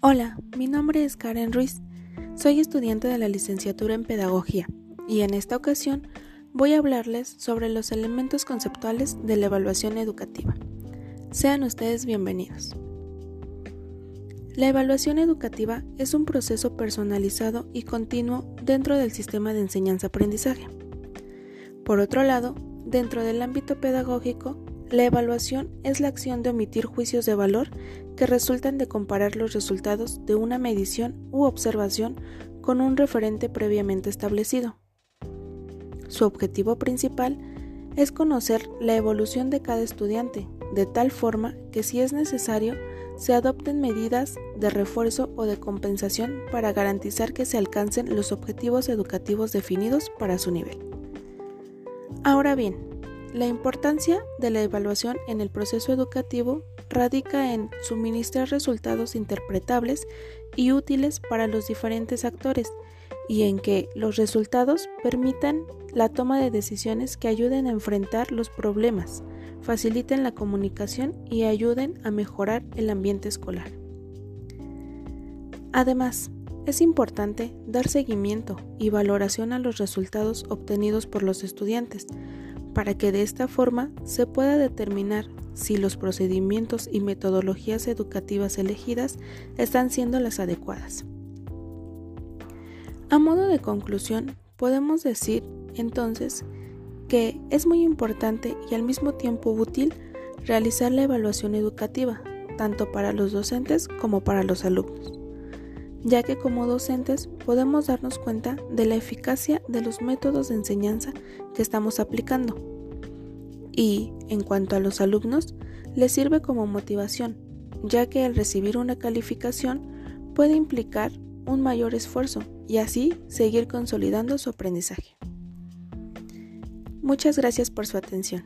Hola, mi nombre es Karen Ruiz. Soy estudiante de la licenciatura en Pedagogía y en esta ocasión voy a hablarles sobre los elementos conceptuales de la evaluación educativa. Sean ustedes bienvenidos. La evaluación educativa es un proceso personalizado y continuo dentro del sistema de enseñanza-aprendizaje. Por otro lado, dentro del ámbito pedagógico, la evaluación es la acción de omitir juicios de valor que resultan de comparar los resultados de una medición u observación con un referente previamente establecido. Su objetivo principal es conocer la evolución de cada estudiante, de tal forma que si es necesario, se adopten medidas de refuerzo o de compensación para garantizar que se alcancen los objetivos educativos definidos para su nivel. Ahora bien, la importancia de la evaluación en el proceso educativo radica en suministrar resultados interpretables y útiles para los diferentes actores y en que los resultados permitan la toma de decisiones que ayuden a enfrentar los problemas, faciliten la comunicación y ayuden a mejorar el ambiente escolar. Además, es importante dar seguimiento y valoración a los resultados obtenidos por los estudiantes, para que de esta forma se pueda determinar si los procedimientos y metodologías educativas elegidas están siendo las adecuadas. A modo de conclusión, podemos decir entonces que es muy importante y al mismo tiempo útil realizar la evaluación educativa, tanto para los docentes como para los alumnos ya que como docentes podemos darnos cuenta de la eficacia de los métodos de enseñanza que estamos aplicando. Y, en cuanto a los alumnos, les sirve como motivación, ya que el recibir una calificación puede implicar un mayor esfuerzo y así seguir consolidando su aprendizaje. Muchas gracias por su atención.